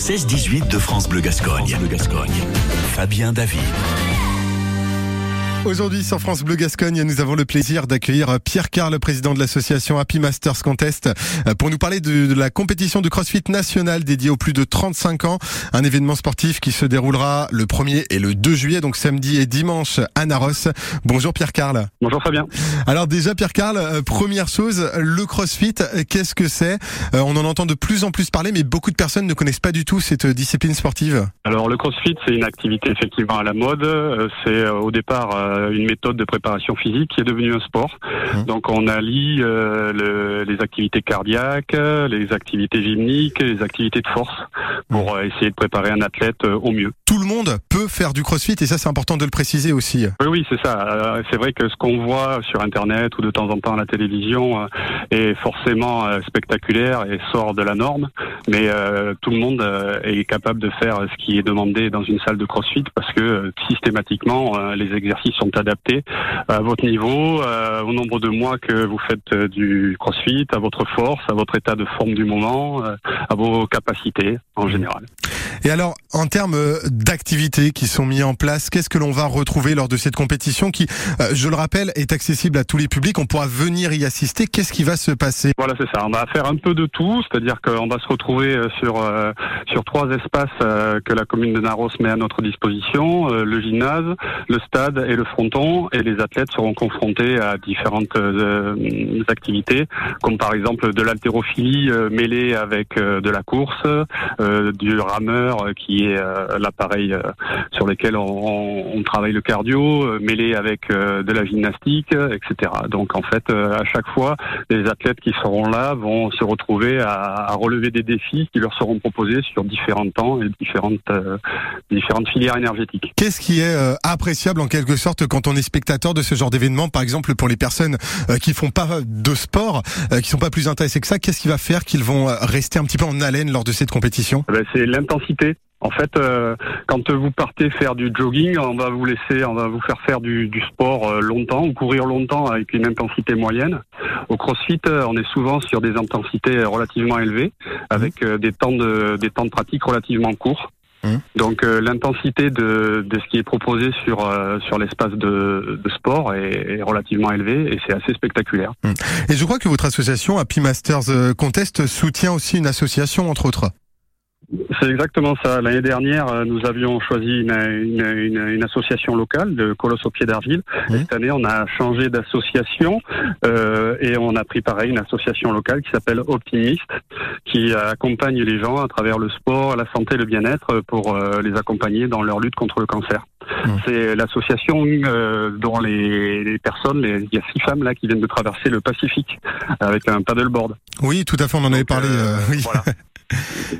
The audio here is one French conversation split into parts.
16-18 de France Bleu Gascogne. Fabien David. Aujourd'hui sur France Bleu Gascogne, nous avons le plaisir d'accueillir Pierre Carl, président de l'association Happy Masters Contest, pour nous parler de, la compétition de CrossFit nationale dédiée aux plus de 35 ans, un événement sportif qui se déroulera le 1er et le 2 juillet, donc samedi et dimanche à Naros. Bonjour Pierre Carl. Bonjour Fabien. Alors déjà Pierre Carl, euh, première chose, le CrossFit, qu'est-ce que c'est? Euh, On en entend de plus en plus parler, mais beaucoup de personnes ne connaissent pas du tout cette discipline sportive. Alors le CrossFit, c'est une activité effectivement à la mode. Euh, c'est au départ euh, une méthode de préparation physique qui est devenue un sport. Mmh. Donc on allie euh, le, les activités cardiaques, les activités gymniques, les activités de force pour mmh. euh, essayer de préparer un athlète au mieux. Tout le monde peut faire du crossfit et ça c'est important de le préciser aussi. Oui, oui, c'est ça. C'est vrai que ce qu'on voit sur Internet ou de temps en temps à la télévision est forcément spectaculaire et sort de la norme, mais tout le monde est capable de faire ce qui est demandé dans une salle de crossfit parce que systématiquement les exercices sont adaptés à votre niveau, euh, au nombre de mois que vous faites euh, du crossfit, à votre force, à votre état de forme du moment, euh, à vos capacités en général. Et alors, en termes d'activités qui sont mis en place, qu'est-ce que l'on va retrouver lors de cette compétition qui, je le rappelle, est accessible à tous les publics On pourra venir y assister. Qu'est-ce qui va se passer? Voilà, c'est ça. On va faire un peu de tout, c'est-à-dire qu'on va se retrouver sur sur trois espaces que la commune de Naros met à notre disposition le gymnase, le stade et le fronton et les athlètes seront confrontés à différentes euh, activités, comme par exemple de l'haltérophilie euh, mêlée avec euh, de la course, du rameur qui est l'appareil sur lequel on, on, travaille le cardio, mêlé avec de la gymnastique, etc. Donc en fait, à chaque fois, les athlètes qui seront là vont se retrouver à, à relever des défis qui leur seront proposés sur différents temps et différentes différentes filières énergétiques. Qu'est-ce qui est appréciable en quelque sorte quand on est spectateur de ce genre d'événement, par exemple pour les personnes euh, qui font pas de sport, euh, qui sont pas plus intéressées que ça, qu'est-ce qui va faire qu'ils vont euh, rester un petit peu en haleine lors de cette compétition? Eh ben, C'est l'intensité. En fait, quand vous partez faire du jogging, on va vous laisser, on va vous faire faire du, du sport longtemps ou courir longtemps avec une intensité moyenne. Au CrossFit, on est souvent sur des intensités relativement élevées, avec des temps de des temps de pratique relativement courts. Mmh. Donc euh, l'intensité de, de, ce qui est proposé sur euh, sur l'espace de, de, sport est, est, relativement élevée et c'est assez spectaculaire. Mmh. Et je crois que votre association Happy Masters euh, Contest soutient aussi une association entre autres. C'est exactement ça. L'année dernière, euh, nous avions choisi une, une, une, association locale de Colosse au pied d'argile. Cette année, on a changé d'association euh, et on a pris pareil une association locale qui s'appelle Optimiste, qui accompagne les gens à travers le sport, la santé, le bien-être pour euh, les accompagner dans leur lutte contre le cancer. C'est l'association euh, dont les, les personnes, les, il y a six femmes là qui viennent de traverser le Pacifique avec un paddleboard. Oui, tout à fait, on en avait parlé. Euh, oui. Voilà.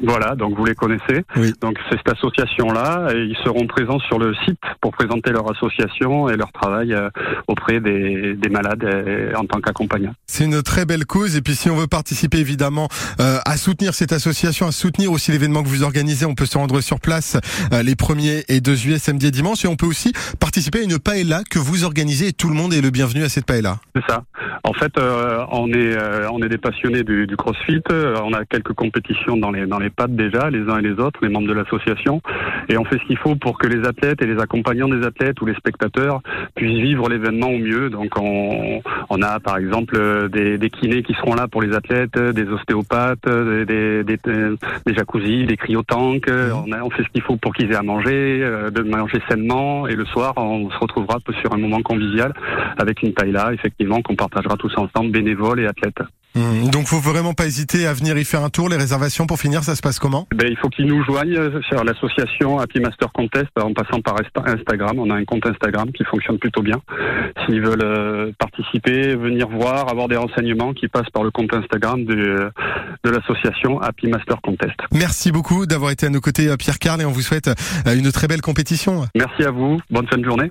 Voilà, donc vous les connaissez. Oui. Donc c'est cette association-là, et ils seront présents sur le site pour présenter leur association et leur travail euh, auprès des, des malades euh, en tant qu'accompagnants. C'est une très belle cause, et puis si on veut participer évidemment euh, à soutenir cette association, à soutenir aussi l'événement que vous organisez, on peut se rendre sur place euh, les 1er et 2 juillet, samedi et dimanche, on peut aussi participer à une paella que vous organisez, et tout le monde est le bienvenu à cette paella. C'est ça. En fait, euh, on est on est des passionnés du, CrossFit. On a quelques compétitions dans les dans les pattes déjà, les uns et les autres, les membres de l'association, et on fait ce qu'il faut pour que les athlètes et les accompagnants des athlètes ou les spectateurs puissent vivre l'événement au mieux. Donc on, on a par exemple des, des, kinés qui seront là pour les athlètes, des ostéopathes, des, des, des, des jacuzzis, des cryotanks. Mmh. On, a, on fait ce qu'il faut pour qu'ils aient à manger, euh, de manger sainement, et le soir on se retrouvera sur un moment convivial avec une paella, effectivement, qu'on partagera tous ensemble, bénévoles et athlètes. Mmh, donc faut vraiment pas hésiter à venir y faire un tour. Les réservations pour finir, ça se passe comment? Ben, Il faut qu'ils nous joignent euh, sur l'association Happy Master Contest en passant par Instagram. On a un compte Instagram qui fonctionne plutôt bien. S'ils veulent euh, participer, venir voir, avoir des renseignements qui passent par le compte Instagram de, de l'association Happy Master Contest. Merci beaucoup d'avoir été à nos côtés Pierre Carl et on vous souhaite euh, une très belle compétition. Merci à vous. Bonne fin de journée.